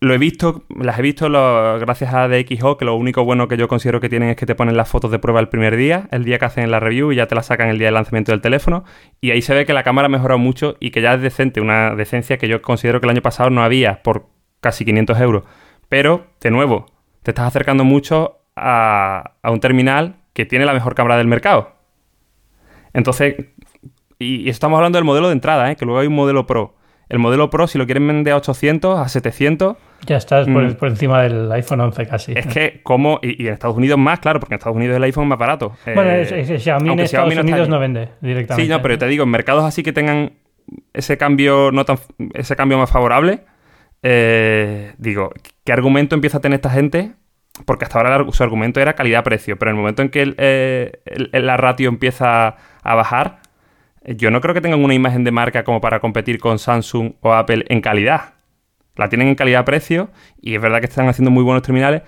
lo he visto, las he visto gracias a DXO, que lo único bueno que yo considero que tienen es que te ponen las fotos de prueba el primer día, el día que hacen la review y ya te las sacan el día del lanzamiento del teléfono. Y ahí se ve que la cámara ha mejorado mucho y que ya es decente, una decencia que yo considero que el año pasado no había por casi 500 euros. Pero, de nuevo, te estás acercando mucho a, a un terminal que tiene la mejor cámara del mercado. Entonces, y, estamos hablando del modelo de entrada, ¿eh? que luego hay un modelo Pro. El modelo Pro, si lo quieren vender a 800, a 700... Ya estás por, mm. encima del iPhone 11 casi. Es que, como... Y, en Estados Unidos más, claro, porque en Estados Unidos el iPhone es más barato. Bueno, eh, Xiaomi en Estados Unidos no vende directamente. Sí, no, pero te digo, en mercados así que tengan ese cambio, no tan, ese cambio más favorable, eh, digo, ¿qué argumento empieza a tener esta gente? Porque hasta ahora su argumento era calidad-precio, pero en el momento en que eh, la ratio empieza a bajar, yo no creo que tengan una imagen de marca como para competir con Samsung o Apple en calidad. La tienen en calidad-precio y es verdad que están haciendo muy buenos terminales,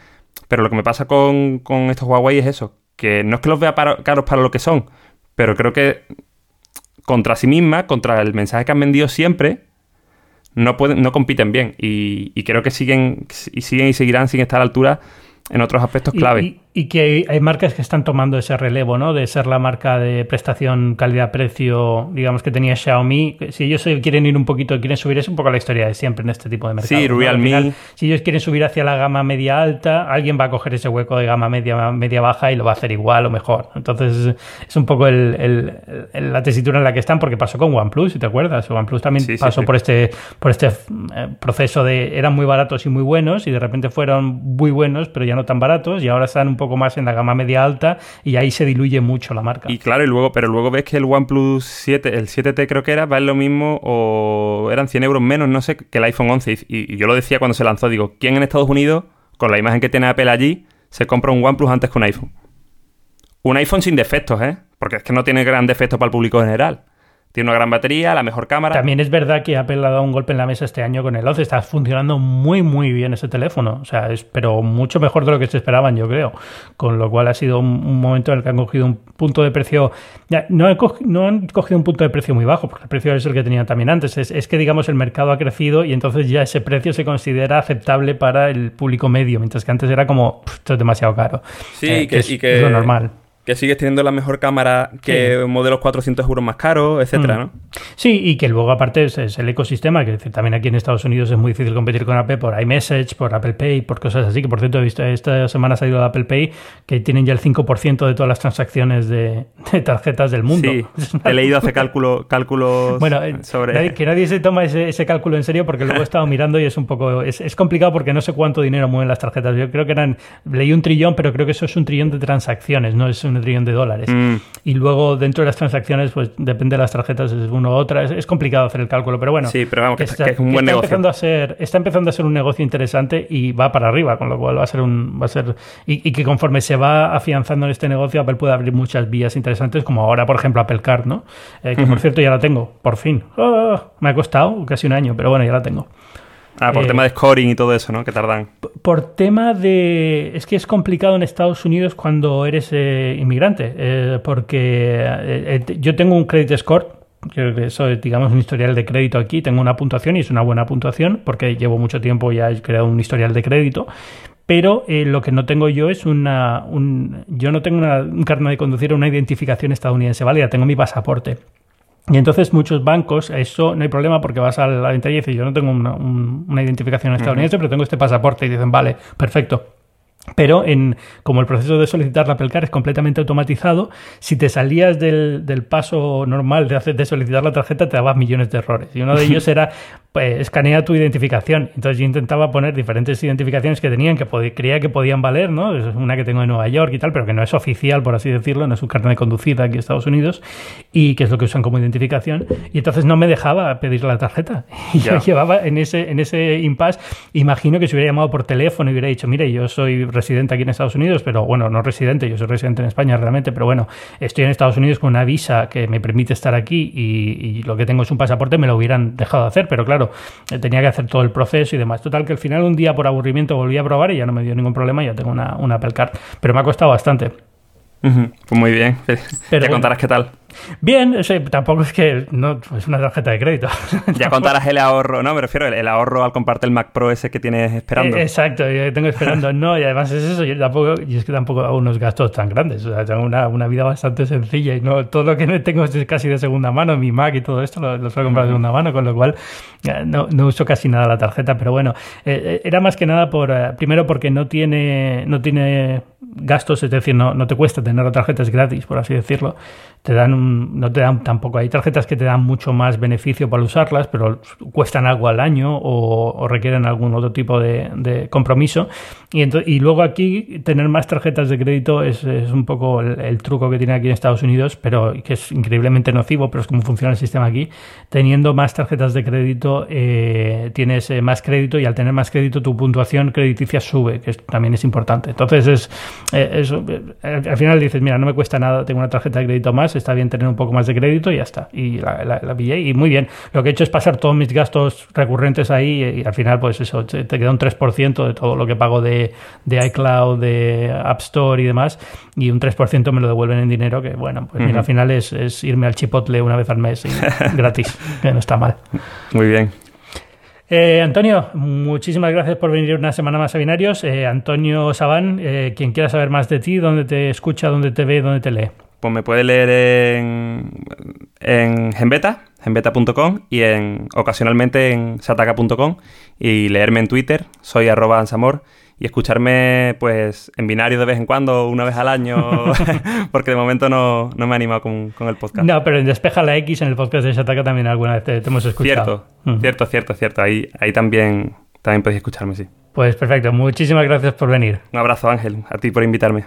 pero lo que me pasa con, estos Huawei es eso, que no es que los vea caros para lo que son, pero creo que contra sí misma, contra el mensaje que han vendido siempre, no, pueden, no compiten bien. Y, y creo que siguen y siguen y seguirán sin estar a la altura en otros aspectos clave. Y, que hay, marcas que están tomando ese relevo, ¿no? De ser la marca de prestación calidad-precio, digamos, que tenía Xiaomi. Si ellos quieren ir un poquito, quieren subir, es un poco la historia de siempre en este tipo de mercados. Sí, Realme. si ellos quieren subir hacia la gama media-alta, alguien va a coger ese hueco de gama media-baja y lo va a hacer igual o mejor. Entonces, es un poco la tesitura en la que están, porque pasó con OnePlus, si te acuerdas. OnePlus también pasó por este, por este eh, proceso de eran muy baratos y muy buenos y de repente fueron muy buenos, pero ya no tan baratos y ahora están un poco más en la gama media alta y ahí se diluye mucho la marca. Y claro, y luego, pero luego ves que el OnePlus 7, el 7T creo que era, va en lo mismo o eran 100 euros menos, no sé, que el iPhone 11. Y, yo lo decía cuando se lanzó, digo, ¿quién en Estados Unidos, con la imagen que tiene Apple allí, se compra un OnePlus antes que un iPhone? Un iPhone sin defectos, ¿eh? Porque es que no tiene gran defecto para el público general. Tiene una gran batería, la mejor cámara. También es verdad que Apple ha dado un golpe en la mesa este año con el 11. Está funcionando muy, muy bien ese teléfono. O sea, es, pero mucho mejor de lo que se esperaban, yo creo. Con lo cual ha sido un, momento en el que han cogido un punto de precio. no, han cogido un punto de precio muy bajo, porque el precio es el que tenían también antes. Es, que, digamos, el mercado ha crecido y entonces ya ese precio se considera aceptable para el público medio, mientras que antes era como, esto es demasiado caro. Sí, eh, que, y que, es lo normal que sigues teniendo la mejor cámara que modelos 400 euros más caros, etcétera, mm. ¿no? Sí, y que luego aparte es, el ecosistema, que también aquí en Estados Unidos es muy difícil competir con Apple por iMessage, por Apple Pay, por cosas así, que por cierto he visto esta semana ha salido de Apple Pay que tienen ya el 5% de todas las transacciones de, tarjetas del mundo. Sí, he leído hace cálculo, cálculos bueno, eh, sobre... que nadie se toma ese, cálculo en serio porque luego he estado mirando y es un poco... Es, es complicado porque no sé cuánto dinero mueven las tarjetas. Yo creo que eran... Leí un trillón, pero creo que eso es un trillón de transacciones, no es un trillón de dólares. Mm. Y luego dentro de las transacciones, pues depende de las tarjetas, es uno u otra. Es, complicado hacer el cálculo, pero bueno. Sí, pero vamos, que, está, es un buen Empezando a ser, está empezando a ser un negocio interesante y va para arriba, con lo cual va a ser un. Va a ser, y, que conforme se va afianzando en este negocio, Apple puede abrir muchas vías interesantes, como ahora, por ejemplo, Apple Card, ¿no? Eh, que por cierto ya la tengo, por fin. Ah, me ha costado casi un año, pero bueno, ya la tengo. Ah, por eh, tema de scoring y todo eso, ¿no? Que tardan. Por tema de... Es que es complicado en Estados Unidos cuando eres eh, inmigrante, eh, porque yo tengo un credit score, que eso es, digamos, un historial de crédito aquí, tengo una puntuación y es una buena puntuación, porque llevo mucho tiempo ya he creado un historial de crédito, pero lo que no tengo yo es una... Un, yo no tengo un carnet de conducir o una identificación estadounidense válida, tengo mi pasaporte. Y entonces muchos bancos, eso no hay problema porque vas a la ventanilla y dices, yo no tengo una, identificación estadounidense, pero tengo este pasaporte y dicen, vale, perfecto. Pero en, como el proceso de solicitar la Apple Card es completamente automatizado, si te salías del, del paso normal de, hacer, de solicitar la tarjeta te dabas millones de errores. Y uno de ellos era pues, escanea tu identificación. Entonces yo intentaba poner diferentes identificaciones que tenían, que creía que podían valer, ¿no? Es una que tengo en Nueva York y tal, pero que no es oficial, por así decirlo, no es un carnet de conducida aquí en Estados Unidos, y que es lo que usan como identificación. Y entonces no me dejaba pedir la tarjeta. Y yo llevaba en ese, en ese impasse, imagino que se hubiera llamado por teléfono y hubiera dicho, mire, yo soy residente aquí en Estados Unidos, pero bueno, no residente, yo soy residente en España realmente, pero bueno, estoy en Estados Unidos con una visa que me permite estar aquí y, lo que tengo es un pasaporte, me lo hubieran dejado hacer, pero claro, eh, tenía que hacer todo el proceso y demás. Total, que al final un día por aburrimiento volví a probar y ya no me dio ningún problema, ya tengo una, una Apple Card, pero me ha costado bastante. Pues muy bien, ya contarás qué tal. Bien, tampoco es que no es una tarjeta de crédito. Ya contarás el ahorro, ¿no? Me refiero el, ahorro al compartir el Mac Pro ese que tienes esperando. Eh, exacto, yo tengo esperando, no, y además es eso, yo tampoco, y es que tampoco hago unos gastos tan grandes, o sea, tengo una, una vida bastante sencilla y no todo lo que tengo es casi de segunda mano, mi Mac y todo esto lo, lo suelo comprar de segunda mano, con lo cual no, no, uso casi nada la tarjeta, pero bueno, eh, eh, era más que nada por, primero porque no tiene, no tiene gastos, es decir, no, no te cuesta tener la tarjeta, es gratis, por así decirlo, te dan un, no te dan tampoco, hay tarjetas que te dan mucho más beneficio para usarlas, pero cuestan algo al año o, requieren algún otro tipo de, compromiso. Y, luego aquí tener más tarjetas de crédito es, es un poco el, truco que tiene aquí en Estados Unidos, pero que es increíblemente nocivo, pero es como funciona el sistema aquí. Teniendo más tarjetas de crédito, eh, tienes eh, más crédito y al tener más crédito tu puntuación crediticia sube, que también es importante. Entonces es, eh, al final dices, mira, no me cuesta nada, tengo una tarjeta de crédito más, está bien tener un poco más de crédito y ya está. Y la, la, pillé y muy bien. Lo que he hecho es pasar todos mis gastos recurrentes ahí y, al final, pues eso, te, queda un 3% de todo lo que pago de, de, iCloud, de App Store y demás. Y un 3% me lo devuelven en dinero, que bueno, pues mira, al final es, es, irme al Chipotle una vez al mes y gratis, que no está mal. Muy bien. Eh, Antonio, muchísimas gracias por venir una semana más a Binarios. Eh, Antonio Sabán, eh, quien quiera saber más de ti, dónde te escucha, dónde te ve, dónde te lee. Pues me puede leer en, en Genbeta, genbeta.com y en, ocasionalmente en sataka.com y leerme en Twitter, soy arroba ansamor y escucharme pues en binario de vez en cuando, una vez al año, porque de momento no, me he animado con, el podcast. No, pero en Despeja la X, en el podcast de Sataka también alguna vez te, hemos escuchado. Cierto, cierto, cierto, cierto. Ahí, ahí también, también podéis escucharme, sí. Pues perfecto, muchísimas gracias por venir. Un abrazo Ángel, a ti por invitarme.